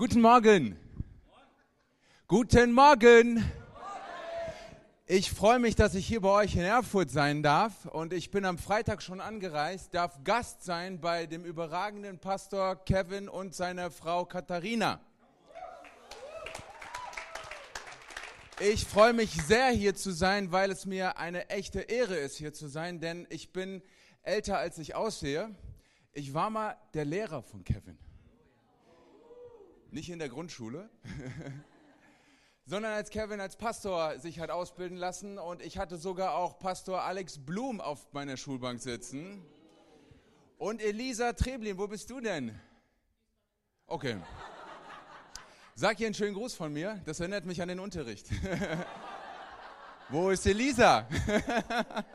Guten Morgen. Guten Morgen. Ich freue mich, dass ich hier bei euch in Erfurt sein darf und ich bin am Freitag schon angereist, darf Gast sein bei dem überragenden Pastor Kevin und seiner Frau Katharina. Ich freue mich sehr hier zu sein, weil es mir eine echte Ehre ist hier zu sein, denn ich bin älter als ich aussehe. Ich war mal der Lehrer von Kevin. Nicht in der Grundschule, sondern als Kevin als Pastor sich hat ausbilden lassen und ich hatte sogar auch Pastor Alex Blum auf meiner Schulbank sitzen. Und Elisa Treblin, wo bist du denn? Okay. Sag ihr einen schönen Gruß von mir, das erinnert mich an den Unterricht. wo ist Elisa?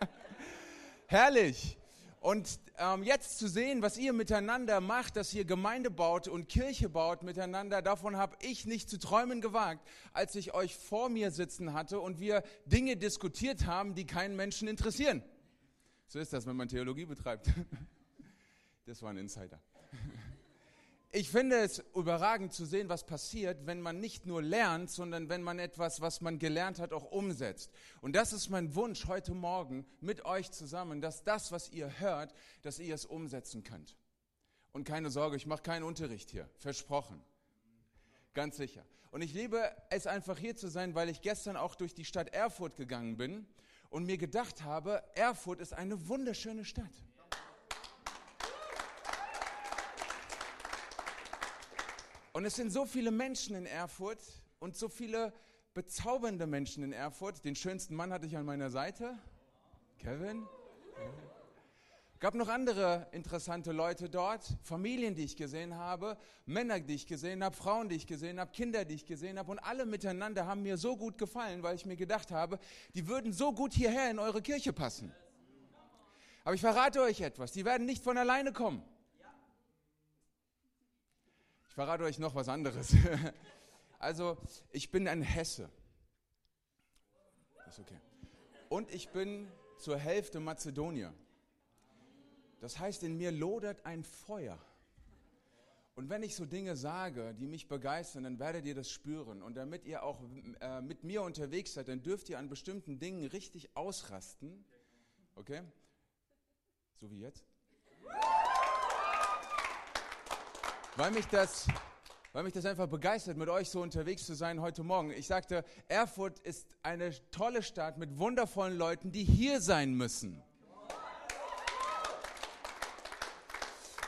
Herrlich. Und ähm, jetzt zu sehen, was ihr miteinander macht, dass ihr Gemeinde baut und Kirche baut miteinander, davon habe ich nicht zu träumen gewagt, als ich euch vor mir sitzen hatte und wir Dinge diskutiert haben, die keinen Menschen interessieren. So ist das, wenn man Theologie betreibt. Das war ein Insider. Ich finde es überragend zu sehen, was passiert, wenn man nicht nur lernt, sondern wenn man etwas, was man gelernt hat, auch umsetzt. Und das ist mein Wunsch heute Morgen mit euch zusammen, dass das, was ihr hört, dass ihr es umsetzen könnt. Und keine Sorge, ich mache keinen Unterricht hier, versprochen. Ganz sicher. Und ich liebe es einfach hier zu sein, weil ich gestern auch durch die Stadt Erfurt gegangen bin und mir gedacht habe, Erfurt ist eine wunderschöne Stadt. Und es sind so viele Menschen in Erfurt und so viele bezaubernde Menschen in Erfurt. Den schönsten Mann hatte ich an meiner Seite, Kevin. Gab noch andere interessante Leute dort, Familien, die ich gesehen habe, Männer, die ich gesehen habe, Frauen, die ich gesehen habe, Kinder, die ich gesehen habe und alle miteinander haben mir so gut gefallen, weil ich mir gedacht habe, die würden so gut hierher in eure Kirche passen. Aber ich verrate euch etwas, die werden nicht von alleine kommen. Ich verrate euch noch was anderes. Also, ich bin ein Hesse. Ist okay. Und ich bin zur Hälfte Mazedonier. Das heißt, in mir lodert ein Feuer. Und wenn ich so Dinge sage, die mich begeistern, dann werdet ihr das spüren. Und damit ihr auch äh, mit mir unterwegs seid, dann dürft ihr an bestimmten Dingen richtig ausrasten. Okay? So wie jetzt. Weil mich das, weil mich das einfach begeistert, mit euch so unterwegs zu sein heute Morgen. Ich sagte, Erfurt ist eine tolle Stadt mit wundervollen Leuten, die hier sein müssen.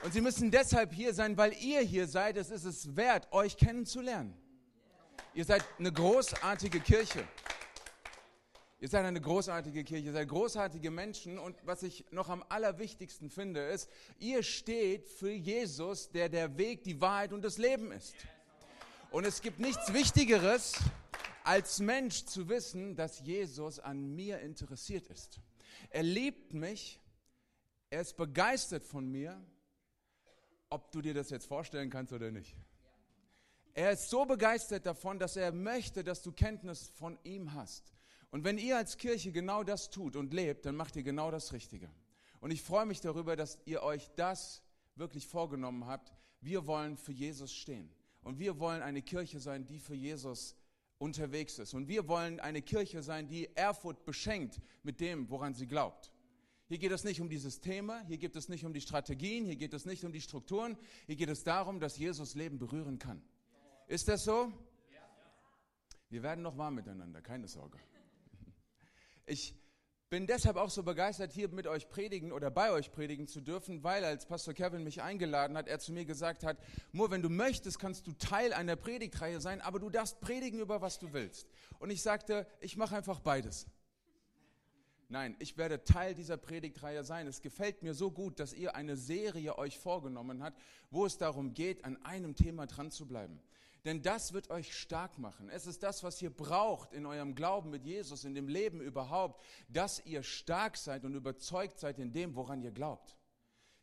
Und sie müssen deshalb hier sein, weil ihr hier seid. Es ist es wert, euch kennenzulernen. Ihr seid eine großartige Kirche. Ihr seid eine großartige Kirche, ihr seid großartige Menschen und was ich noch am allerwichtigsten finde, ist, ihr steht für Jesus, der der Weg, die Wahrheit und das Leben ist. Und es gibt nichts Wichtigeres, als Mensch zu wissen, dass Jesus an mir interessiert ist. Er liebt mich, er ist begeistert von mir, ob du dir das jetzt vorstellen kannst oder nicht. Er ist so begeistert davon, dass er möchte, dass du Kenntnis von ihm hast. Und wenn ihr als Kirche genau das tut und lebt, dann macht ihr genau das Richtige. Und ich freue mich darüber, dass ihr euch das wirklich vorgenommen habt. Wir wollen für Jesus stehen. Und wir wollen eine Kirche sein, die für Jesus unterwegs ist. Und wir wollen eine Kirche sein, die Erfurt beschenkt mit dem, woran sie glaubt. Hier geht es nicht um die Systeme, hier geht es nicht um die Strategien, hier geht es nicht um die Strukturen, hier geht es darum, dass Jesus Leben berühren kann. Ist das so? Wir werden noch warm miteinander, keine Sorge. Ich bin deshalb auch so begeistert, hier mit euch predigen oder bei euch predigen zu dürfen, weil als Pastor Kevin mich eingeladen hat, er zu mir gesagt hat, Mur, wenn du möchtest, kannst du Teil einer Predigtreihe sein, aber du darfst predigen über was du willst. Und ich sagte, ich mache einfach beides. Nein, ich werde Teil dieser Predigtreihe sein. Es gefällt mir so gut, dass ihr eine Serie euch vorgenommen habt, wo es darum geht, an einem Thema dran zu bleiben. Denn das wird euch stark machen. Es ist das, was ihr braucht in eurem Glauben mit Jesus, in dem Leben überhaupt, dass ihr stark seid und überzeugt seid in dem, woran ihr glaubt.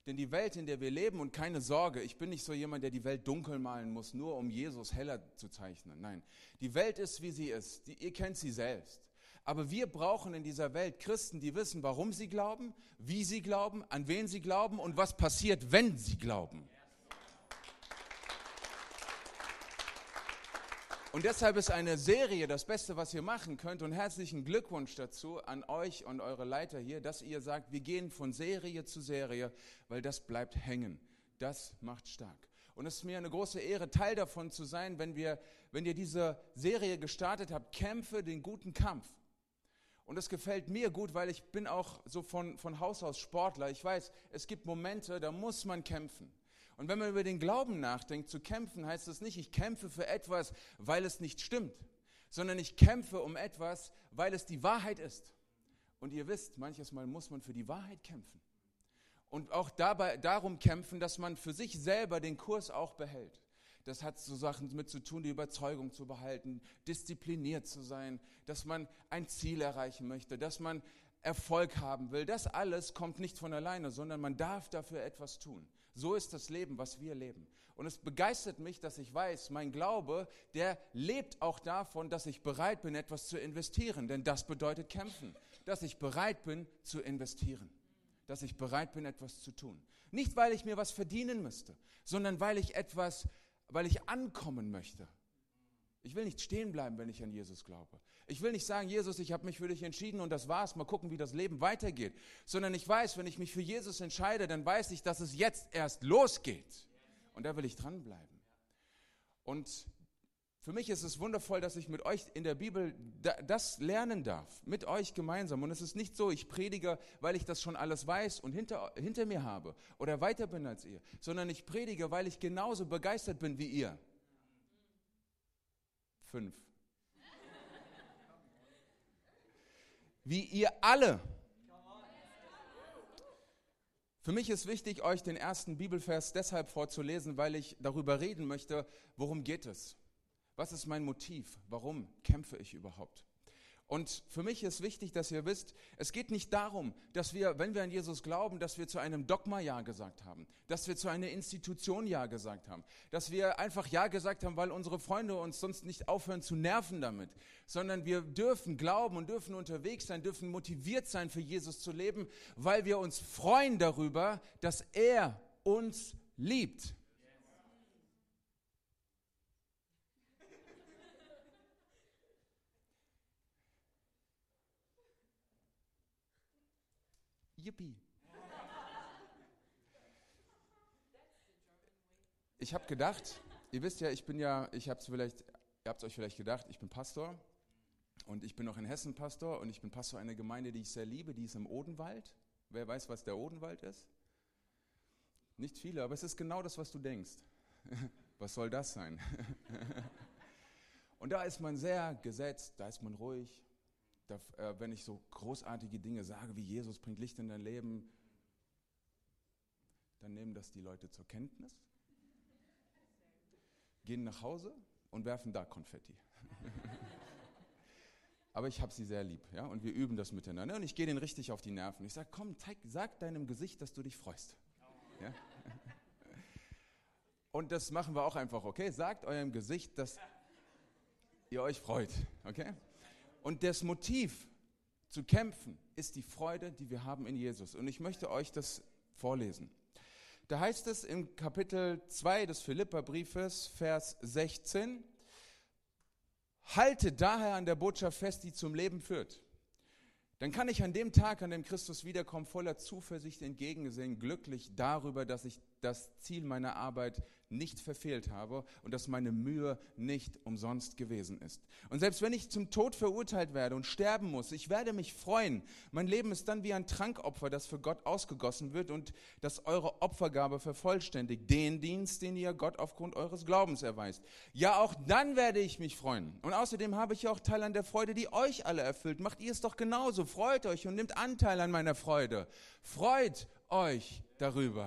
Denn die Welt, in der wir leben, und keine Sorge, ich bin nicht so jemand, der die Welt dunkel malen muss, nur um Jesus heller zu zeichnen. Nein, die Welt ist, wie sie ist. Die, ihr kennt sie selbst. Aber wir brauchen in dieser Welt Christen, die wissen, warum sie glauben, wie sie glauben, an wen sie glauben und was passiert, wenn sie glauben. Und deshalb ist eine Serie das Beste, was ihr machen könnt. Und herzlichen Glückwunsch dazu an euch und eure Leiter hier, dass ihr sagt, wir gehen von Serie zu Serie, weil das bleibt hängen. Das macht stark. Und es ist mir eine große Ehre, Teil davon zu sein, wenn, wir, wenn ihr diese Serie gestartet habt, Kämpfe den guten Kampf. Und das gefällt mir gut, weil ich bin auch so von, von Haus aus Sportler. Ich weiß, es gibt Momente, da muss man kämpfen. Und wenn man über den Glauben nachdenkt, zu kämpfen heißt das nicht, ich kämpfe für etwas, weil es nicht stimmt, sondern ich kämpfe um etwas, weil es die Wahrheit ist. Und ihr wisst, manches Mal muss man für die Wahrheit kämpfen. Und auch dabei, darum kämpfen, dass man für sich selber den Kurs auch behält. Das hat so Sachen mit zu tun, die Überzeugung zu behalten, diszipliniert zu sein, dass man ein Ziel erreichen möchte, dass man Erfolg haben will. Das alles kommt nicht von alleine, sondern man darf dafür etwas tun. So ist das Leben, was wir leben. Und es begeistert mich, dass ich weiß, mein Glaube, der lebt auch davon, dass ich bereit bin, etwas zu investieren. Denn das bedeutet kämpfen. Dass ich bereit bin zu investieren. Dass ich bereit bin, etwas zu tun. Nicht, weil ich mir was verdienen müsste, sondern weil ich etwas, weil ich ankommen möchte. Ich will nicht stehen bleiben, wenn ich an Jesus glaube. Ich will nicht sagen, Jesus, ich habe mich für dich entschieden und das war's, mal gucken, wie das Leben weitergeht. Sondern ich weiß, wenn ich mich für Jesus entscheide, dann weiß ich, dass es jetzt erst losgeht. Und da will ich dranbleiben. Und für mich ist es wundervoll, dass ich mit euch in der Bibel das lernen darf, mit euch gemeinsam. Und es ist nicht so, ich predige, weil ich das schon alles weiß und hinter, hinter mir habe oder weiter bin als ihr, sondern ich predige, weil ich genauso begeistert bin wie ihr. Fünf. wie ihr alle. Für mich ist wichtig, euch den ersten Bibelvers deshalb vorzulesen, weil ich darüber reden möchte, worum geht es? Was ist mein Motiv? Warum kämpfe ich überhaupt? Und für mich ist wichtig, dass ihr wisst, es geht nicht darum, dass wir, wenn wir an Jesus glauben, dass wir zu einem Dogma Ja gesagt haben, dass wir zu einer Institution Ja gesagt haben, dass wir einfach Ja gesagt haben, weil unsere Freunde uns sonst nicht aufhören zu nerven damit, sondern wir dürfen glauben und dürfen unterwegs sein, dürfen motiviert sein, für Jesus zu leben, weil wir uns freuen darüber, dass er uns liebt. Yippie. Ich habe gedacht, ihr wisst ja, ich bin ja, ich habe es vielleicht, ihr habt es euch vielleicht gedacht, ich bin Pastor und ich bin noch in Hessen Pastor und ich bin Pastor einer Gemeinde, die ich sehr liebe, die ist im Odenwald. Wer weiß, was der Odenwald ist? Nicht viele, aber es ist genau das, was du denkst. Was soll das sein? Und da ist man sehr gesetzt, da ist man ruhig, äh, wenn ich so großartige Dinge sage, wie Jesus bringt Licht in dein Leben, dann nehmen das die Leute zur Kenntnis, gehen nach Hause und werfen da Konfetti. Aber ich habe sie sehr lieb, ja, und wir üben das miteinander. Und ich gehe denen richtig auf die Nerven. Ich sage, komm, zeig, sag deinem Gesicht, dass du dich freust. Ja? Und das machen wir auch einfach, okay? Sagt eurem Gesicht, dass ihr euch freut, okay? Und das Motiv zu kämpfen ist die Freude, die wir haben in Jesus. Und ich möchte euch das vorlesen. Da heißt es im Kapitel 2 des Philipperbriefes, Vers 16, Halte daher an der Botschaft fest, die zum Leben führt. Dann kann ich an dem Tag, an dem Christus wiederkommt, voller Zuversicht entgegensehen, glücklich darüber, dass ich das Ziel meiner Arbeit nicht verfehlt habe und dass meine Mühe nicht umsonst gewesen ist. Und selbst wenn ich zum Tod verurteilt werde und sterben muss, ich werde mich freuen. Mein Leben ist dann wie ein Trankopfer, das für Gott ausgegossen wird und das eure Opfergabe vervollständigt, den Dienst, den ihr Gott aufgrund eures Glaubens erweist. Ja, auch dann werde ich mich freuen. Und außerdem habe ich auch Teil an der Freude, die euch alle erfüllt. Macht ihr es doch genauso. Freut euch und nehmt Anteil an meiner Freude. Freut euch darüber.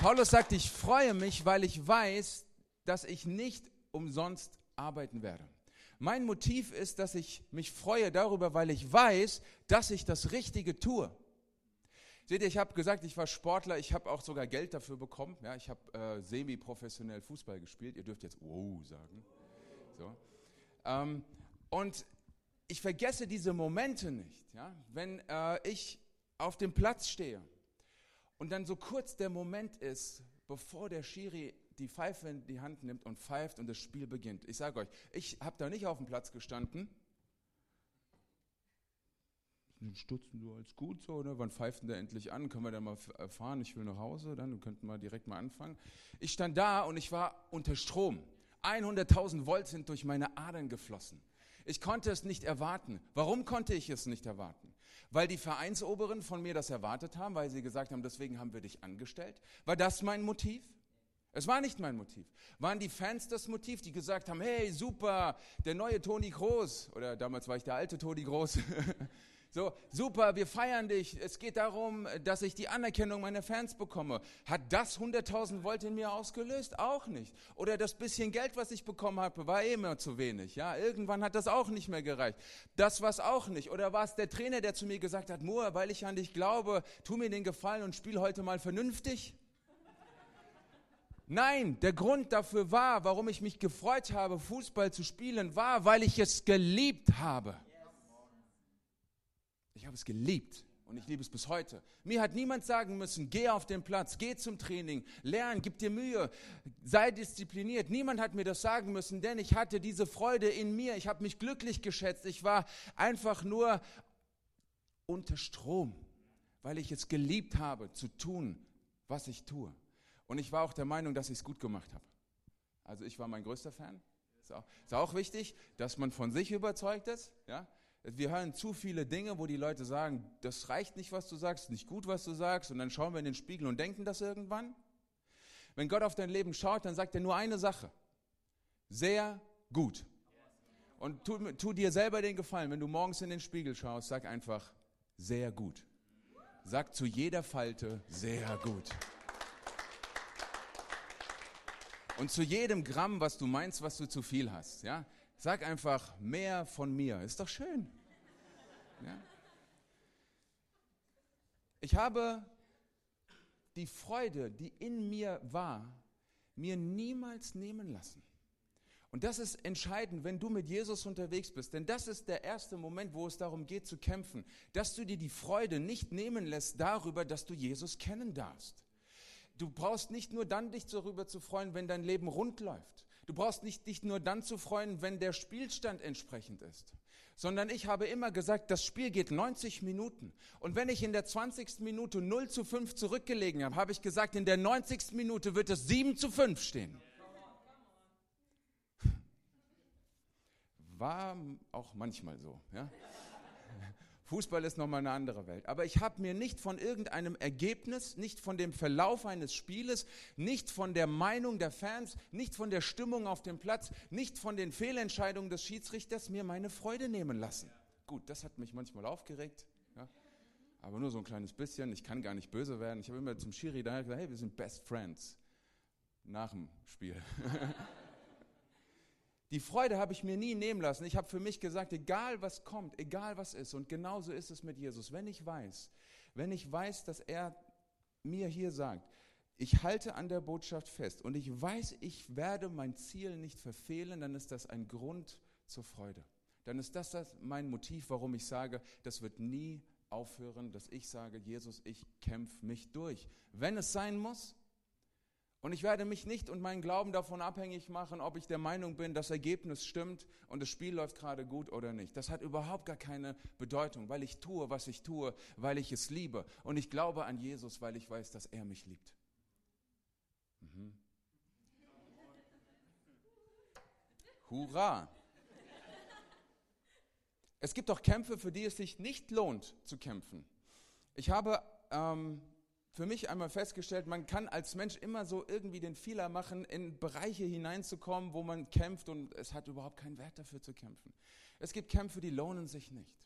Paulus sagt, ich freue mich, weil ich weiß, dass ich nicht umsonst arbeiten werde. Mein Motiv ist, dass ich mich freue darüber, weil ich weiß, dass ich das Richtige tue. Seht ihr, ich habe gesagt, ich war Sportler, ich habe auch sogar Geld dafür bekommen. Ja, ich habe äh, semi-professionell Fußball gespielt. Ihr dürft jetzt wow sagen. So. Ähm, und ich vergesse diese Momente nicht, ja? wenn äh, ich auf dem Platz stehe und dann so kurz der Moment ist, bevor der Schiri die Pfeife in die Hand nimmt und pfeift und das Spiel beginnt. Ich sage euch, ich habe da nicht auf dem Platz gestanden. Stutzen du als gut so, ne? Wann pfeift denn der endlich an? Können wir dann mal äh, fahren? Ich will nach Hause, dann könnten wir direkt mal anfangen. Ich stand da und ich war unter Strom. 100.000 Volt sind durch meine Adern geflossen. Ich konnte es nicht erwarten. Warum konnte ich es nicht erwarten? Weil die Vereinsoberen von mir das erwartet haben, weil sie gesagt haben, deswegen haben wir dich angestellt. War das mein Motiv? Es war nicht mein Motiv. Waren die Fans das Motiv, die gesagt haben, hey, super, der neue Toni Groß, oder damals war ich der alte Toni Groß, So, super, wir feiern dich. Es geht darum, dass ich die Anerkennung meiner Fans bekomme. Hat das 100.000 Volt in mir ausgelöst? Auch nicht. Oder das bisschen Geld, was ich bekommen habe, war eh immer zu wenig. Ja, irgendwann hat das auch nicht mehr gereicht. Das war es auch nicht. Oder war es der Trainer, der zu mir gesagt hat, Moa, weil ich an dich glaube, tu mir den Gefallen und spiel heute mal vernünftig? Nein, der Grund dafür war, warum ich mich gefreut habe, Fußball zu spielen, war, weil ich es geliebt habe. Habe es geliebt und ich liebe es bis heute. Mir hat niemand sagen müssen, geh auf den Platz, geh zum Training, lern, gib dir Mühe, sei diszipliniert. Niemand hat mir das sagen müssen, denn ich hatte diese Freude in mir. Ich habe mich glücklich geschätzt. Ich war einfach nur unter Strom, weil ich es geliebt habe, zu tun, was ich tue. Und ich war auch der Meinung, dass ich es gut gemacht habe. Also ich war mein größter Fan. Ist auch, ist auch wichtig, dass man von sich überzeugt ist. Ja? Wir hören zu viele Dinge, wo die Leute sagen, das reicht nicht, was du sagst, nicht gut, was du sagst, und dann schauen wir in den Spiegel und denken das irgendwann. Wenn Gott auf dein Leben schaut, dann sagt er nur eine Sache. Sehr gut. Und tu, tu dir selber den Gefallen, wenn du morgens in den Spiegel schaust, sag einfach, sehr gut. Sag zu jeder Falte, sehr gut. Und zu jedem Gramm, was du meinst, was du zu viel hast, ja, Sag einfach mehr von mir. Ist doch schön. Ja? Ich habe die Freude, die in mir war, mir niemals nehmen lassen. Und das ist entscheidend, wenn du mit Jesus unterwegs bist, denn das ist der erste Moment, wo es darum geht zu kämpfen, dass du dir die Freude nicht nehmen lässt darüber, dass du Jesus kennen darfst. Du brauchst nicht nur dann dich darüber zu freuen, wenn dein Leben rund läuft. Du brauchst nicht dich nur dann zu freuen, wenn der Spielstand entsprechend ist, sondern ich habe immer gesagt, das Spiel geht 90 Minuten. Und wenn ich in der 20. Minute 0 zu 5 zurückgelegen habe, habe ich gesagt, in der 90. Minute wird es 7 zu 5 stehen. War auch manchmal so. Ja? Fußball ist nochmal eine andere Welt. Aber ich habe mir nicht von irgendeinem Ergebnis, nicht von dem Verlauf eines Spieles, nicht von der Meinung der Fans, nicht von der Stimmung auf dem Platz, nicht von den Fehlentscheidungen des Schiedsrichters mir meine Freude nehmen lassen. Gut, das hat mich manchmal aufgeregt. Ja. Aber nur so ein kleines bisschen. Ich kann gar nicht böse werden. Ich habe immer zum Schiri da gesagt, hey, wir sind Best Friends. Nach dem Spiel. Die Freude habe ich mir nie nehmen lassen. Ich habe für mich gesagt, egal was kommt, egal was ist. Und genauso ist es mit Jesus. Wenn ich weiß, wenn ich weiß, dass er mir hier sagt, ich halte an der Botschaft fest und ich weiß, ich werde mein Ziel nicht verfehlen, dann ist das ein Grund zur Freude. Dann ist das, das mein Motiv, warum ich sage, das wird nie aufhören, dass ich sage, Jesus, ich kämpfe mich durch. Wenn es sein muss, und ich werde mich nicht und meinen Glauben davon abhängig machen, ob ich der Meinung bin, das Ergebnis stimmt und das Spiel läuft gerade gut oder nicht. Das hat überhaupt gar keine Bedeutung, weil ich tue, was ich tue, weil ich es liebe. Und ich glaube an Jesus, weil ich weiß, dass er mich liebt. Mhm. Hurra! Es gibt auch Kämpfe, für die es sich nicht lohnt zu kämpfen. Ich habe ähm, für mich einmal festgestellt, man kann als Mensch immer so irgendwie den Fehler machen, in Bereiche hineinzukommen, wo man kämpft und es hat überhaupt keinen Wert dafür zu kämpfen. Es gibt Kämpfe, die lohnen sich nicht.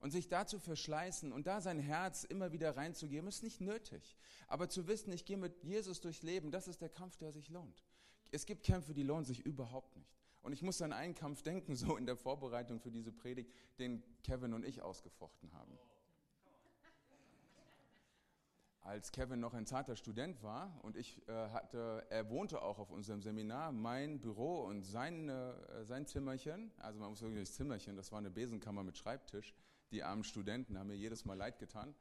Und sich da zu verschleißen und da sein Herz immer wieder reinzugeben, ist nicht nötig. Aber zu wissen, ich gehe mit Jesus durchs Leben, das ist der Kampf, der sich lohnt. Es gibt Kämpfe, die lohnen sich überhaupt nicht. Und ich muss an einen Kampf denken, so in der Vorbereitung für diese Predigt, den Kevin und ich ausgefochten haben als Kevin noch ein zarter Student war und ich äh, hatte, er wohnte auch auf unserem Seminar, mein Büro und sein, äh, sein Zimmerchen, also man muss sagen, das Zimmerchen, das war eine Besenkammer mit Schreibtisch. Die armen Studenten haben mir jedes Mal leid getan.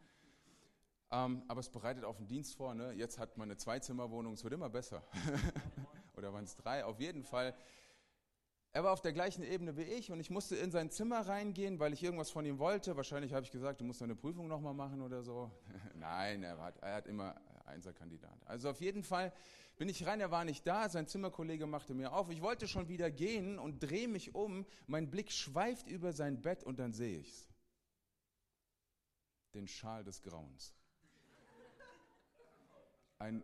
Ähm, aber es bereitet auf den Dienst vor. Ne? Jetzt hat man eine Zweizimmerwohnung, es wird immer besser. Oder waren es drei? Auf jeden Fall. Er war auf der gleichen Ebene wie ich und ich musste in sein Zimmer reingehen, weil ich irgendwas von ihm wollte. Wahrscheinlich habe ich gesagt, du musst deine Prüfung nochmal machen oder so. Nein, er hat, er hat immer Einserkandidat. Also auf jeden Fall bin ich rein, er war nicht da, sein Zimmerkollege machte mir auf. Ich wollte schon wieder gehen und drehe mich um. Mein Blick schweift über sein Bett und dann sehe ich es. Den Schal des Grauens. Ein,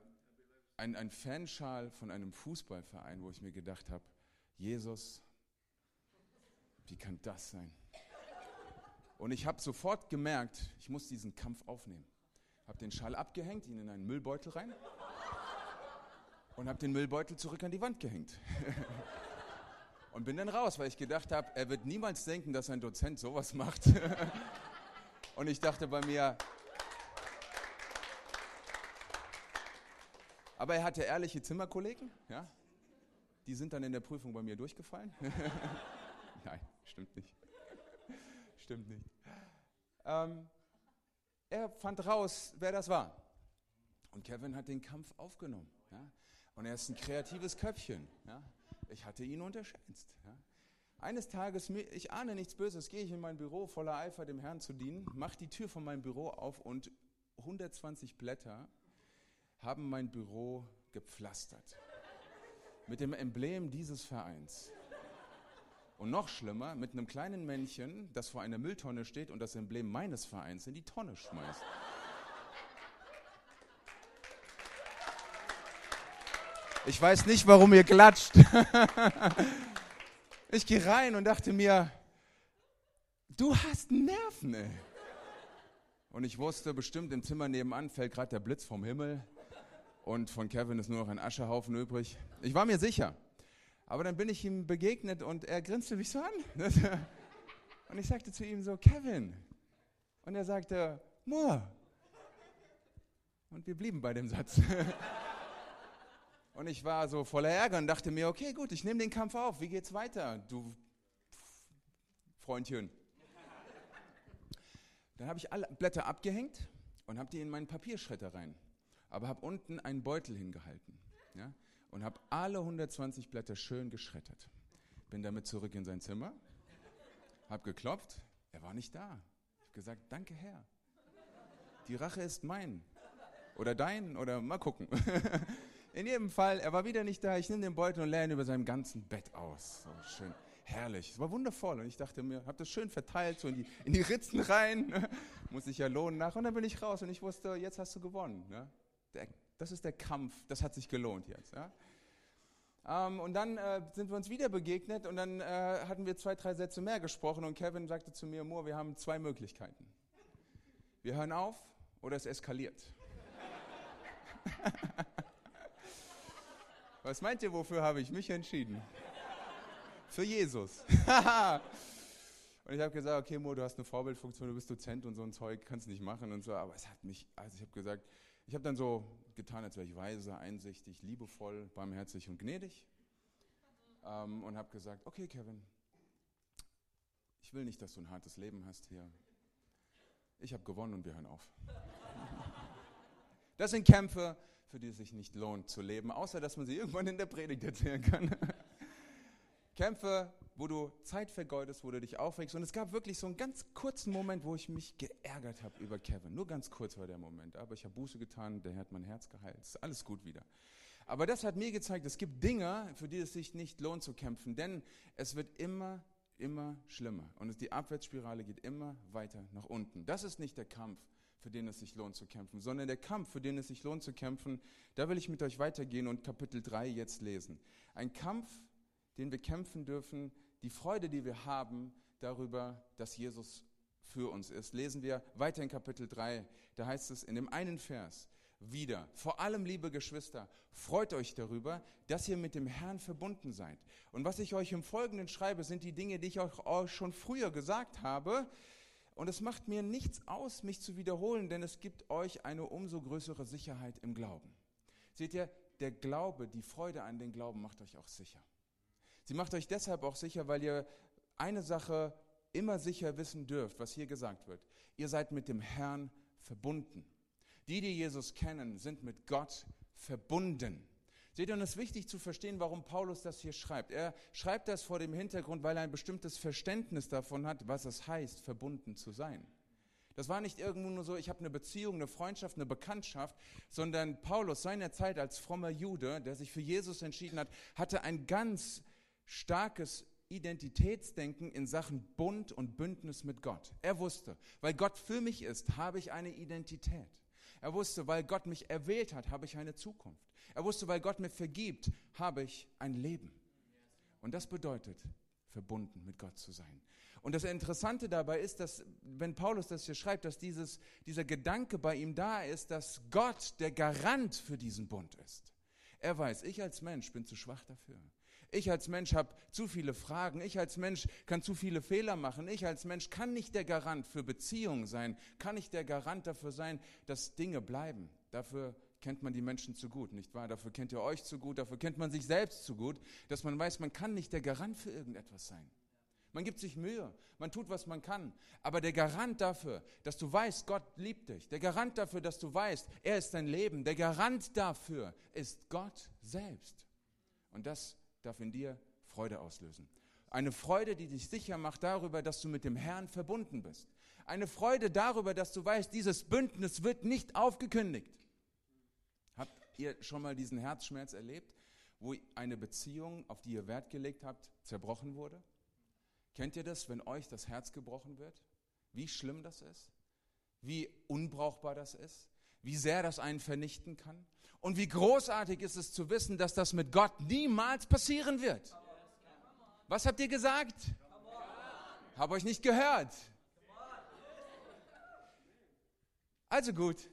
ein, ein Fanschal von einem Fußballverein, wo ich mir gedacht habe, Jesus, wie kann das sein? Und ich habe sofort gemerkt, ich muss diesen Kampf aufnehmen. Habe den Schal abgehängt, ihn in einen Müllbeutel rein und habe den Müllbeutel zurück an die Wand gehängt. und bin dann raus, weil ich gedacht habe, er wird niemals denken, dass ein Dozent sowas macht. und ich dachte bei mir, aber er hatte ehrliche Zimmerkollegen, ja, die sind dann in der Prüfung bei mir durchgefallen. Nein, stimmt nicht. stimmt nicht. Ähm, er fand raus, wer das war. Und Kevin hat den Kampf aufgenommen. Ja? Und er ist ein kreatives Köpfchen. Ja? Ich hatte ihn unterschätzt. Ja? Eines Tages, ich ahne nichts Böses, gehe ich in mein Büro voller Eifer dem Herrn zu dienen, mache die Tür von meinem Büro auf und 120 Blätter haben mein Büro gepflastert mit dem Emblem dieses Vereins. Und noch schlimmer, mit einem kleinen Männchen, das vor einer Mülltonne steht und das Emblem meines Vereins in die Tonne schmeißt. Ich weiß nicht, warum ihr klatscht. Ich gehe rein und dachte mir, du hast Nerven, ey. Und ich wusste, bestimmt im Zimmer nebenan fällt gerade der Blitz vom Himmel und von Kevin ist nur noch ein Aschehaufen übrig. Ich war mir sicher. Aber dann bin ich ihm begegnet und er grinste mich so an. Und ich sagte zu ihm so, Kevin. Und er sagte, Moor. Und wir blieben bei dem Satz. Und ich war so voller Ärger und dachte mir, okay, gut, ich nehme den Kampf auf. Wie geht's weiter, du Freundchen? Dann habe ich alle Blätter abgehängt und habe die in meinen Papierschredder rein aber habe unten einen Beutel hingehalten ja, und habe alle 120 Blätter schön geschreddert. Bin damit zurück in sein Zimmer, habe geklopft, er war nicht da. Ich habe gesagt, danke Herr, die Rache ist mein oder dein oder mal gucken. In jedem Fall, er war wieder nicht da. Ich nehme den Beutel und ihn über seinem ganzen Bett aus. So schön, herrlich. Es war wundervoll. Und ich dachte mir, habe das schön verteilt, so in die, in die Ritzen rein. Muss ich ja lohnen nach. Und dann bin ich raus und ich wusste, jetzt hast du gewonnen. Ja? Der, das ist der Kampf, das hat sich gelohnt jetzt. Ja? Ähm, und dann äh, sind wir uns wieder begegnet und dann äh, hatten wir zwei, drei Sätze mehr gesprochen und Kevin sagte zu mir, Moore, wir haben zwei Möglichkeiten. Wir hören auf oder es eskaliert. Was meint ihr, wofür habe ich mich entschieden? Für Jesus. und ich habe gesagt, okay, Mo, du hast eine Vorbildfunktion, du bist Dozent und so ein Zeug, kannst nicht machen und so. Aber es hat mich, also ich habe gesagt, ich habe dann so getan, als wäre ich weise, einsichtig, liebevoll, barmherzig und gnädig. Ähm, und habe gesagt, okay Kevin, ich will nicht, dass du ein hartes Leben hast hier. Ich habe gewonnen und wir hören auf. Das sind Kämpfe, für die es sich nicht lohnt zu leben, außer dass man sie irgendwann in der Predigt erzählen kann. Kämpfe, wo du Zeit vergeudest, wo du dich aufregst. Und es gab wirklich so einen ganz kurzen Moment, wo ich mich geärgert habe über Kevin. Nur ganz kurz war der Moment. Aber ich habe Buße getan, der hat mein Herz geheilt. Ist alles gut wieder. Aber das hat mir gezeigt, es gibt Dinge, für die es sich nicht lohnt zu kämpfen. Denn es wird immer, immer schlimmer. Und die Abwärtsspirale geht immer weiter nach unten. Das ist nicht der Kampf, für den es sich lohnt zu kämpfen, sondern der Kampf, für den es sich lohnt zu kämpfen, da will ich mit euch weitergehen und Kapitel 3 jetzt lesen. Ein Kampf, den wir kämpfen dürfen, die Freude, die wir haben darüber, dass Jesus für uns ist. Lesen wir weiter in Kapitel 3, da heißt es in dem einen Vers wieder, vor allem liebe Geschwister, freut euch darüber, dass ihr mit dem Herrn verbunden seid. Und was ich euch im Folgenden schreibe, sind die Dinge, die ich euch schon früher gesagt habe. Und es macht mir nichts aus, mich zu wiederholen, denn es gibt euch eine umso größere Sicherheit im Glauben. Seht ihr, der Glaube, die Freude an den Glauben macht euch auch sicher. Sie macht euch deshalb auch sicher, weil ihr eine Sache immer sicher wissen dürft, was hier gesagt wird. Ihr seid mit dem Herrn verbunden. Die, die Jesus kennen, sind mit Gott verbunden. Seht ihr, und es ist wichtig zu verstehen, warum Paulus das hier schreibt. Er schreibt das vor dem Hintergrund, weil er ein bestimmtes Verständnis davon hat, was es heißt, verbunden zu sein. Das war nicht irgendwo nur so, ich habe eine Beziehung, eine Freundschaft, eine Bekanntschaft, sondern Paulus seiner Zeit als frommer Jude, der sich für Jesus entschieden hat, hatte ein ganz starkes Identitätsdenken in Sachen Bund und Bündnis mit Gott. Er wusste, weil Gott für mich ist, habe ich eine Identität. Er wusste, weil Gott mich erwählt hat, habe ich eine Zukunft. Er wusste, weil Gott mir vergibt, habe ich ein Leben. Und das bedeutet, verbunden mit Gott zu sein. Und das Interessante dabei ist, dass, wenn Paulus das hier schreibt, dass dieses, dieser Gedanke bei ihm da ist, dass Gott der Garant für diesen Bund ist. Er weiß, ich als Mensch bin zu schwach dafür. Ich als Mensch habe zu viele Fragen. Ich als Mensch kann zu viele Fehler machen. Ich als Mensch kann nicht der Garant für Beziehungen sein, kann nicht der Garant dafür sein, dass Dinge bleiben. Dafür kennt man die Menschen zu gut, nicht wahr? Dafür kennt ihr euch zu gut, dafür kennt man sich selbst zu gut, dass man weiß, man kann nicht der Garant für irgendetwas sein. Man gibt sich Mühe, man tut, was man kann. Aber der Garant dafür, dass du weißt, Gott liebt dich, der Garant dafür, dass du weißt, er ist dein Leben, der Garant dafür ist Gott selbst. Und das darf in dir Freude auslösen. Eine Freude, die dich sicher macht darüber, dass du mit dem Herrn verbunden bist. Eine Freude darüber, dass du weißt, dieses Bündnis wird nicht aufgekündigt. Habt ihr schon mal diesen Herzschmerz erlebt, wo eine Beziehung, auf die ihr Wert gelegt habt, zerbrochen wurde? Kennt ihr das, wenn euch das Herz gebrochen wird? Wie schlimm das ist? Wie unbrauchbar das ist? Wie sehr das einen vernichten kann? Und wie großartig ist es zu wissen, dass das mit Gott niemals passieren wird. Was habt ihr gesagt? Hab euch nicht gehört. Also gut.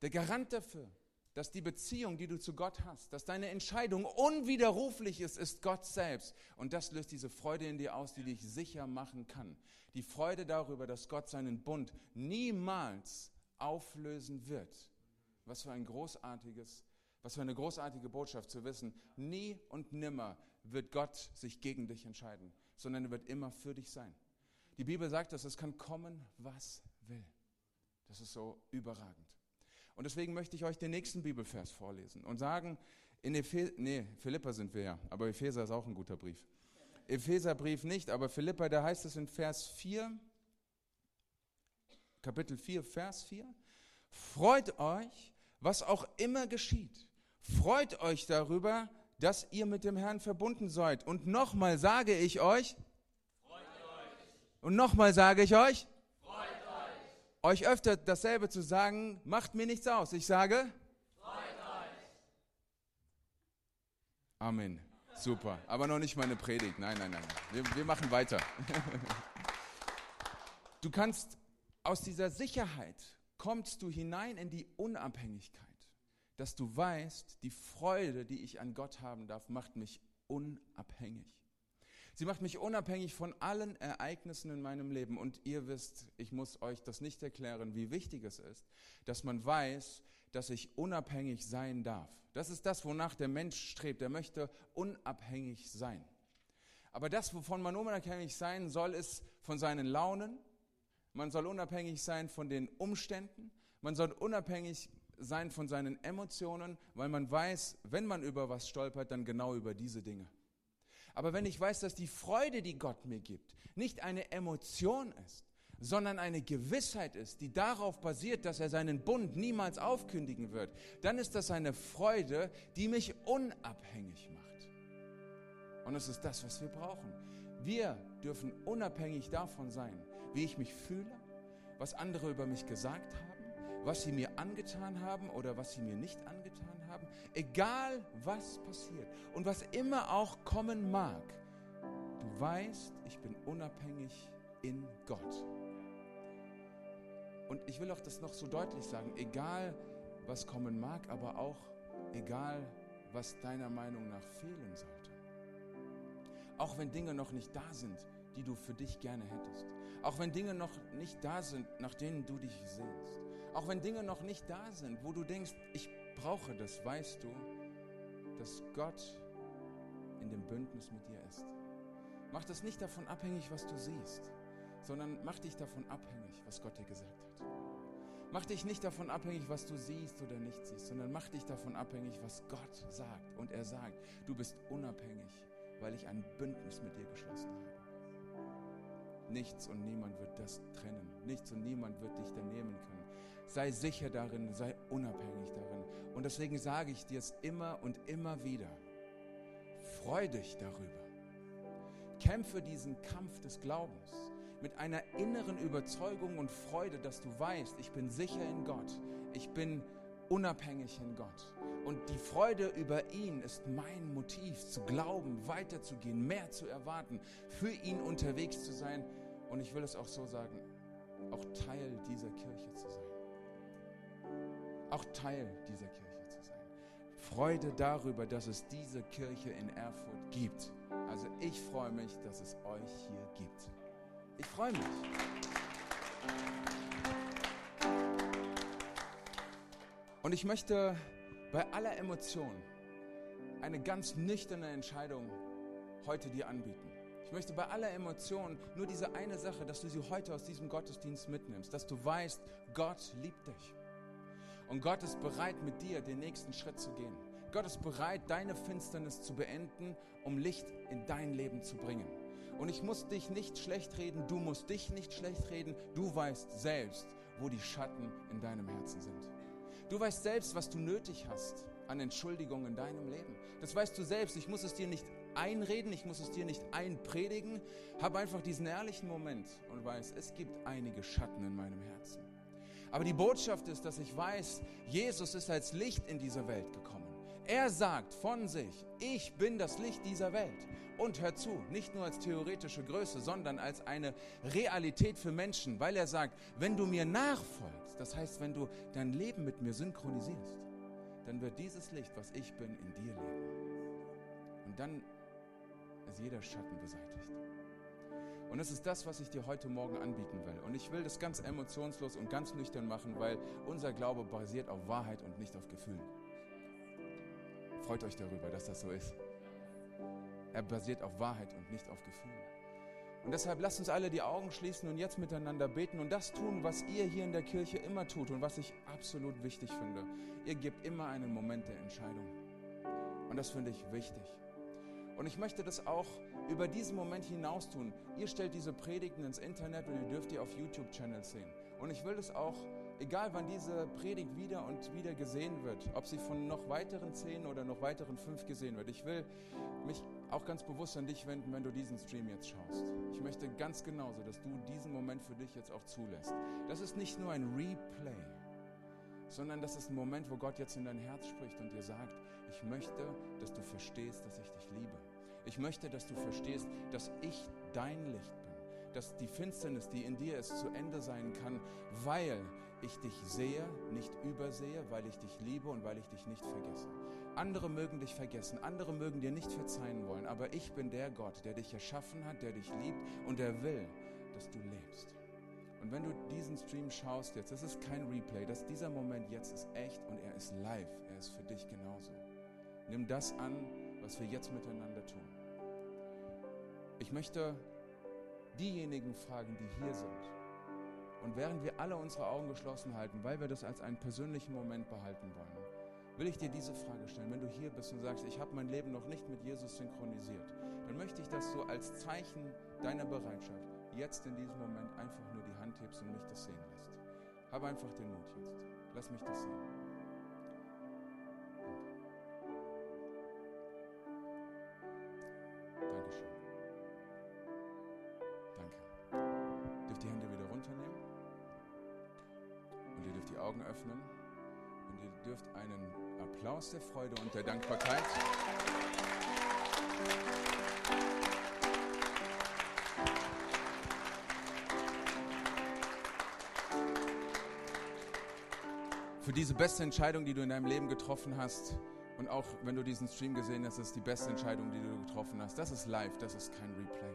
Der Garant dafür, dass die Beziehung, die du zu Gott hast, dass deine Entscheidung unwiderruflich ist, ist Gott selbst. Und das löst diese Freude in dir aus, die dich sicher machen kann. Die Freude darüber, dass Gott seinen Bund niemals auflösen wird. Was für ein großartiges, was für eine großartige Botschaft zu wissen. Nie und nimmer wird Gott sich gegen dich entscheiden, sondern er wird immer für dich sein. Die Bibel sagt, dass es kann kommen, was will. Das ist so überragend. Und deswegen möchte ich euch den nächsten Bibelvers vorlesen und sagen, in Ephes nee, Philippa sind wir ja, aber Epheser ist auch ein guter Brief. Epheserbrief nicht, aber Philippa, da heißt es in Vers 4, Kapitel 4, Vers 4. Freut euch, was auch immer geschieht. Freut euch darüber, dass ihr mit dem Herrn verbunden seid. Und nochmal sage ich euch, Freut euch. und nochmal sage ich euch, Freut euch. euch öfter dasselbe zu sagen, macht mir nichts aus. Ich sage, Freut euch. Amen. Super. Aber noch nicht meine Predigt. Nein, nein, nein. Wir, wir machen weiter. Du kannst aus dieser Sicherheit kommst du hinein in die Unabhängigkeit, dass du weißt, die Freude, die ich an Gott haben darf, macht mich unabhängig. Sie macht mich unabhängig von allen Ereignissen in meinem Leben. Und ihr wisst, ich muss euch das nicht erklären, wie wichtig es ist, dass man weiß, dass ich unabhängig sein darf. Das ist das, wonach der Mensch strebt. Er möchte unabhängig sein. Aber das, wovon man unabhängig sein soll, ist von seinen Launen, man soll unabhängig sein von den Umständen. Man soll unabhängig sein von seinen Emotionen, weil man weiß, wenn man über was stolpert, dann genau über diese Dinge. Aber wenn ich weiß, dass die Freude, die Gott mir gibt, nicht eine Emotion ist, sondern eine Gewissheit ist, die darauf basiert, dass er seinen Bund niemals aufkündigen wird, dann ist das eine Freude, die mich unabhängig macht. Und es ist das, was wir brauchen. Wir dürfen unabhängig davon sein, wie ich mich fühle, was andere über mich gesagt haben, was sie mir angetan haben oder was sie mir nicht angetan haben, egal was passiert und was immer auch kommen mag. Du weißt, ich bin unabhängig in Gott. Und ich will auch das noch so deutlich sagen, egal was kommen mag, aber auch egal was deiner Meinung nach fehlen sollte. Auch wenn Dinge noch nicht da sind, die du für dich gerne hättest. Auch wenn Dinge noch nicht da sind, nach denen du dich sehnst. Auch wenn Dinge noch nicht da sind, wo du denkst, ich brauche das, weißt du, dass Gott in dem Bündnis mit dir ist. Mach das nicht davon abhängig, was du siehst. sondern mach dich davon abhängig, was Gott dir gesagt hat. Mach dich nicht davon abhängig, was du siehst oder nicht siehst, sondern mach dich davon abhängig, was Gott sagt. Und er sagt, du bist unabhängig, weil ich ein Bündnis mit dir geschlossen habe. Nichts und niemand wird das trennen. Nichts und niemand wird dich da nehmen können. Sei sicher darin, sei unabhängig darin. Und deswegen sage ich dir es immer und immer wieder. Freu dich darüber. Kämpfe diesen Kampf des Glaubens mit einer inneren Überzeugung und Freude, dass du weißt, ich bin sicher in Gott. Ich bin unabhängig in Gott. Und die Freude über ihn ist mein Motiv, zu glauben, weiterzugehen, mehr zu erwarten, für ihn unterwegs zu sein. Und ich will es auch so sagen, auch Teil dieser Kirche zu sein. Auch Teil dieser Kirche zu sein. Freude darüber, dass es diese Kirche in Erfurt gibt. Also ich freue mich, dass es euch hier gibt. Ich freue mich. Und ich möchte bei aller Emotion eine ganz nüchterne Entscheidung heute dir anbieten. Ich möchte bei aller Emotion nur diese eine Sache, dass du sie heute aus diesem Gottesdienst mitnimmst, dass du weißt, Gott liebt dich. Und Gott ist bereit, mit dir den nächsten Schritt zu gehen. Gott ist bereit, deine Finsternis zu beenden, um Licht in dein Leben zu bringen. Und ich muss dich nicht schlecht reden, du musst dich nicht schlecht reden, du weißt selbst, wo die Schatten in deinem Herzen sind. Du weißt selbst, was du nötig hast an Entschuldigung in deinem Leben. Das weißt du selbst. Ich muss es dir nicht einreden, ich muss es dir nicht einpredigen. Hab einfach diesen ehrlichen Moment und weiß, es gibt einige Schatten in meinem Herzen. Aber die Botschaft ist, dass ich weiß, Jesus ist als Licht in diese Welt gekommen. Er sagt von sich, ich bin das Licht dieser Welt. Und hör zu, nicht nur als theoretische Größe, sondern als eine Realität für Menschen, weil er sagt, wenn du mir nachfolgst, das heißt, wenn du dein Leben mit mir synchronisierst, dann wird dieses Licht, was ich bin, in dir leben. Und dann ist jeder Schatten beseitigt. Und es ist das, was ich dir heute Morgen anbieten will. Und ich will das ganz emotionslos und ganz nüchtern machen, weil unser Glaube basiert auf Wahrheit und nicht auf Gefühlen. Freut euch darüber, dass das so ist. Er basiert auf Wahrheit und nicht auf Gefühlen. Und deshalb lasst uns alle die Augen schließen und jetzt miteinander beten und das tun, was ihr hier in der Kirche immer tut und was ich absolut wichtig finde. Ihr gebt immer einen Moment der Entscheidung. Und das finde ich wichtig. Und ich möchte das auch über diesen Moment hinaus tun. Ihr stellt diese Predigten ins Internet und ihr dürft die auf YouTube-Channels sehen. Und ich will das auch, egal wann diese Predigt wieder und wieder gesehen wird, ob sie von noch weiteren zehn oder noch weiteren fünf gesehen wird, ich will mich auch ganz bewusst an dich wenden, wenn du diesen Stream jetzt schaust. Ich möchte ganz genauso, dass du diesen Moment für dich jetzt auch zulässt. Das ist nicht nur ein Replay, sondern das ist ein Moment, wo Gott jetzt in dein Herz spricht und dir sagt, ich möchte, dass du verstehst, dass ich dich liebe. Ich möchte, dass du verstehst, dass ich dein Licht bin, dass die Finsternis, die in dir ist, zu Ende sein kann, weil ich dich sehe, nicht übersehe, weil ich dich liebe und weil ich dich nicht vergesse. Andere mögen dich vergessen, andere mögen dir nicht verzeihen wollen, aber ich bin der Gott, der dich erschaffen hat, der dich liebt und der will, dass du lebst. Und wenn du diesen Stream schaust jetzt, das ist kein Replay, dass dieser Moment jetzt ist echt und er ist live, er ist für dich genauso. Nimm das an, was wir jetzt miteinander tun. Ich möchte diejenigen fragen, die hier sind. Und während wir alle unsere Augen geschlossen halten, weil wir das als einen persönlichen Moment behalten wollen, will ich dir diese Frage stellen. Wenn du hier bist und sagst, ich habe mein Leben noch nicht mit Jesus synchronisiert, dann möchte ich, dass du als Zeichen deiner Bereitschaft jetzt in diesem Moment einfach nur die Hand hebst und mich das sehen lässt. Hab einfach den Mut jetzt. Lass mich das sehen. Augen öffnen. Und ihr dürft einen Applaus der Freude und der Dankbarkeit. Für diese beste Entscheidung, die du in deinem Leben getroffen hast, und auch wenn du diesen Stream gesehen hast, ist die beste Entscheidung, die du getroffen hast. Das ist live, das ist kein Replay.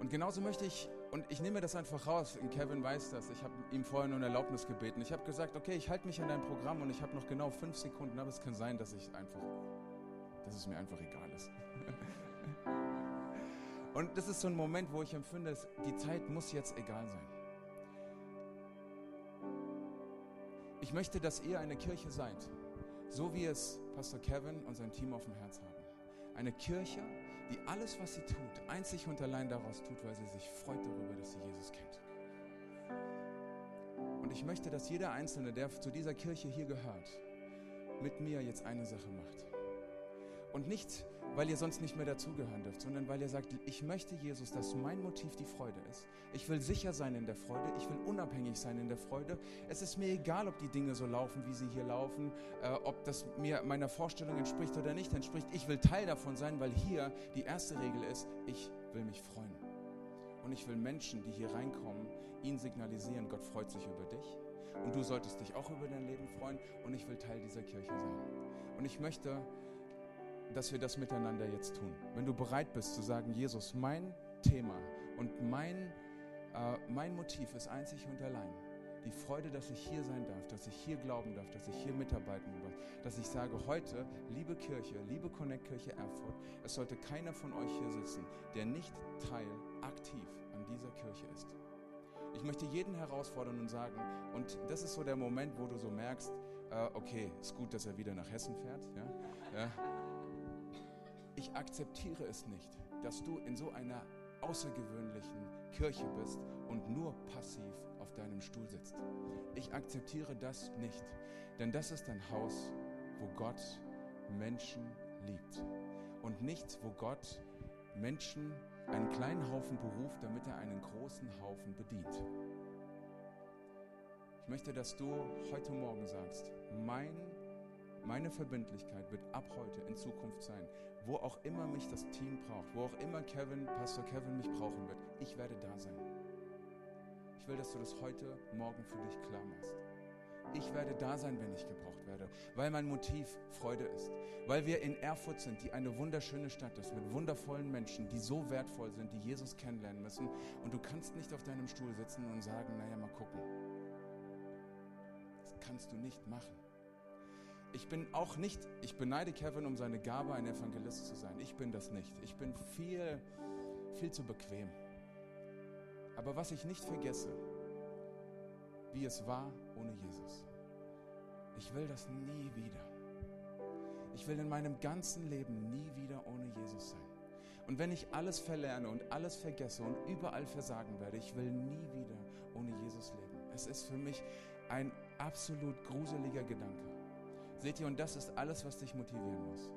Und genauso möchte ich, und ich nehme das einfach raus, und Kevin weiß das, ich habe ihm vorher nur eine Erlaubnis gebeten. Ich habe gesagt, okay, ich halte mich an dein Programm und ich habe noch genau fünf Sekunden, aber es kann sein, dass ich einfach, dass es mir einfach egal ist. Und das ist so ein Moment, wo ich empfinde, die Zeit muss jetzt egal sein. Ich möchte, dass ihr eine Kirche seid, so wie es Pastor Kevin und sein Team auf dem Herz haben. Eine Kirche, die alles, was sie tut, einzig und allein daraus tut, weil sie sich freut darüber, dass sie Jesus kennt. Und ich möchte, dass jeder Einzelne, der zu dieser Kirche hier gehört, mit mir jetzt eine Sache macht. Und nicht, weil ihr sonst nicht mehr dazugehören dürft, sondern weil ihr sagt, ich möchte Jesus, dass mein Motiv die Freude ist. Ich will sicher sein in der Freude, ich will unabhängig sein in der Freude. Es ist mir egal, ob die Dinge so laufen, wie sie hier laufen, äh, ob das mir meiner Vorstellung entspricht oder nicht entspricht. Ich will Teil davon sein, weil hier die erste Regel ist, ich will mich freuen. Und ich will Menschen, die hier reinkommen, ihnen signalisieren, Gott freut sich über dich. Und du solltest dich auch über dein Leben freuen. Und ich will Teil dieser Kirche sein. Und ich möchte, dass wir das miteinander jetzt tun. Wenn du bereit bist zu sagen, Jesus, mein Thema und mein, äh, mein Motiv ist einzig und allein die Freude, dass ich hier sein darf, dass ich hier glauben darf, dass ich hier mitarbeiten darf, dass ich sage, heute, liebe Kirche, liebe Connect Kirche Erfurt, es sollte keiner von euch hier sitzen, der nicht Teil aktiv an dieser Kirche ist. Ich möchte jeden herausfordern und sagen, und das ist so der Moment, wo du so merkst, äh, okay, ist gut, dass er wieder nach Hessen fährt. Ja? Ja. Ich akzeptiere es nicht, dass du in so einer außergewöhnlichen Kirche bist und nur passiv auf deinem Stuhl sitzt. Ich akzeptiere das nicht, denn das ist ein Haus, wo Gott Menschen liebt und nichts, wo Gott Menschen einen kleinen Haufen beruft, damit er einen großen Haufen bedient. Ich möchte, dass du heute Morgen sagst, mein, meine Verbindlichkeit wird ab heute in Zukunft sein, wo auch immer mich das Team braucht, wo auch immer Kevin, Pastor Kevin mich brauchen wird, ich werde da sein. Ich will, dass du das heute Morgen für dich klar machst. Ich werde da sein, wenn ich gebraucht werde, weil mein Motiv Freude ist. Weil wir in Erfurt sind, die eine wunderschöne Stadt ist, mit wundervollen Menschen, die so wertvoll sind, die Jesus kennenlernen müssen. Und du kannst nicht auf deinem Stuhl sitzen und sagen, naja, mal gucken. Das kannst du nicht machen. Ich bin auch nicht, ich beneide Kevin um seine Gabe, ein Evangelist zu sein. Ich bin das nicht. Ich bin viel, viel zu bequem. Aber was ich nicht vergesse, wie es war ohne Jesus. Ich will das nie wieder. Ich will in meinem ganzen Leben nie wieder ohne Jesus sein. Und wenn ich alles verlerne und alles vergesse und überall versagen werde, ich will nie wieder ohne Jesus leben. Es ist für mich ein absolut gruseliger Gedanke. Seht ihr, und das ist alles, was dich motivieren muss.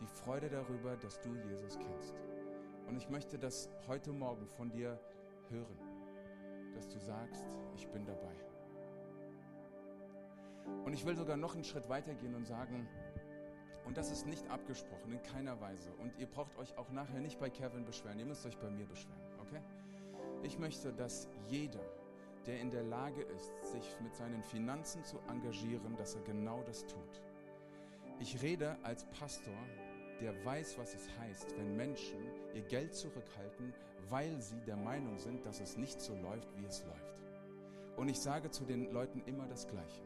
Die Freude darüber, dass du Jesus kennst. Und ich möchte das heute Morgen von dir hören, dass du sagst, ich bin dabei. Und ich will sogar noch einen Schritt weiter gehen und sagen, und das ist nicht abgesprochen, in keiner Weise. Und ihr braucht euch auch nachher nicht bei Kevin beschweren, ihr müsst euch bei mir beschweren, okay? Ich möchte, dass jeder, der in der Lage ist, sich mit seinen Finanzen zu engagieren, dass er genau das tut. Ich rede als Pastor, der weiß, was es heißt, wenn Menschen ihr Geld zurückhalten, weil sie der Meinung sind, dass es nicht so läuft, wie es läuft. Und ich sage zu den Leuten immer das Gleiche.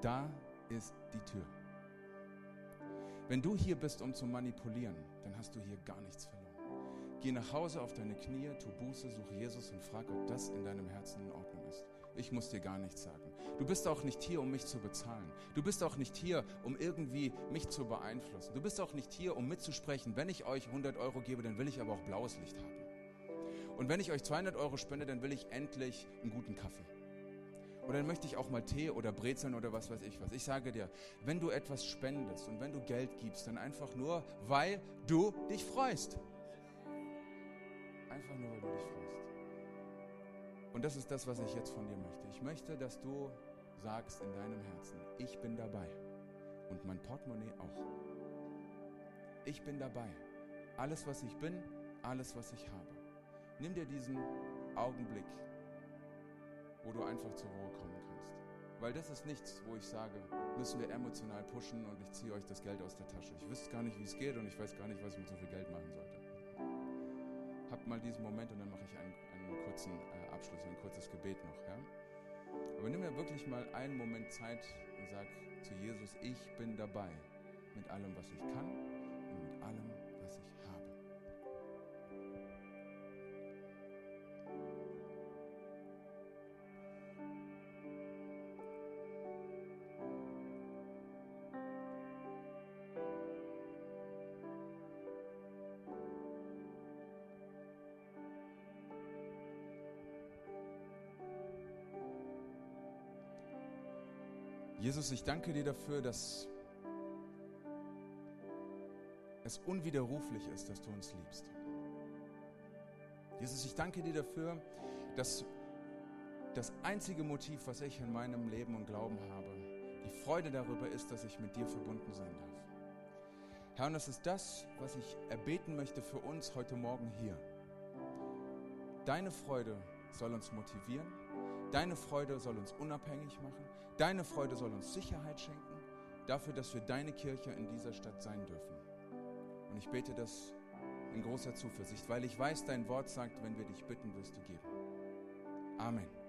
Da ist die Tür. Wenn du hier bist, um zu manipulieren, dann hast du hier gar nichts verloren. Geh nach Hause auf deine Knie, tu Buße, such Jesus und frag, ob das in deinem Herzen in Ordnung ist. Ich muss dir gar nichts sagen. Du bist auch nicht hier, um mich zu bezahlen. Du bist auch nicht hier, um irgendwie mich zu beeinflussen. Du bist auch nicht hier, um mitzusprechen. Wenn ich euch 100 Euro gebe, dann will ich aber auch blaues Licht haben. Und wenn ich euch 200 Euro spende, dann will ich endlich einen guten Kaffee. Oder dann möchte ich auch mal Tee oder Brezeln oder was weiß ich was. Ich sage dir, wenn du etwas spendest und wenn du Geld gibst, dann einfach nur, weil du dich freust. Einfach nur, weil du dich freust. Und das ist das, was ich jetzt von dir möchte. Ich möchte, dass du sagst in deinem Herzen, ich bin dabei. Und mein Portemonnaie auch. Ich bin dabei. Alles, was ich bin, alles, was ich habe. Nimm dir diesen Augenblick wo du einfach zur Ruhe kommen kannst. Weil das ist nichts, wo ich sage, müssen wir emotional pushen und ich ziehe euch das Geld aus der Tasche. Ich wüsste gar nicht, wie es geht und ich weiß gar nicht, was ich mit so viel Geld machen sollte. Mal diesen Moment und dann mache ich einen, einen kurzen äh, Abschluss, ein kurzes Gebet noch. Ja? Aber nimm mir wirklich mal einen Moment Zeit und sag zu Jesus, ich bin dabei mit allem, was ich kann Jesus, ich danke dir dafür, dass es unwiderruflich ist, dass du uns liebst. Jesus, ich danke dir dafür, dass das einzige Motiv, was ich in meinem Leben und Glauben habe, die Freude darüber ist, dass ich mit dir verbunden sein darf. Herr, und das ist das, was ich erbeten möchte für uns heute Morgen hier. Deine Freude soll uns motivieren, deine Freude soll uns unabhängig machen, deine Freude soll uns Sicherheit schenken, dafür, dass wir deine Kirche in dieser Stadt sein dürfen. Und ich bete das in großer Zuversicht, weil ich weiß, dein Wort sagt, wenn wir dich bitten, wirst du geben. Amen.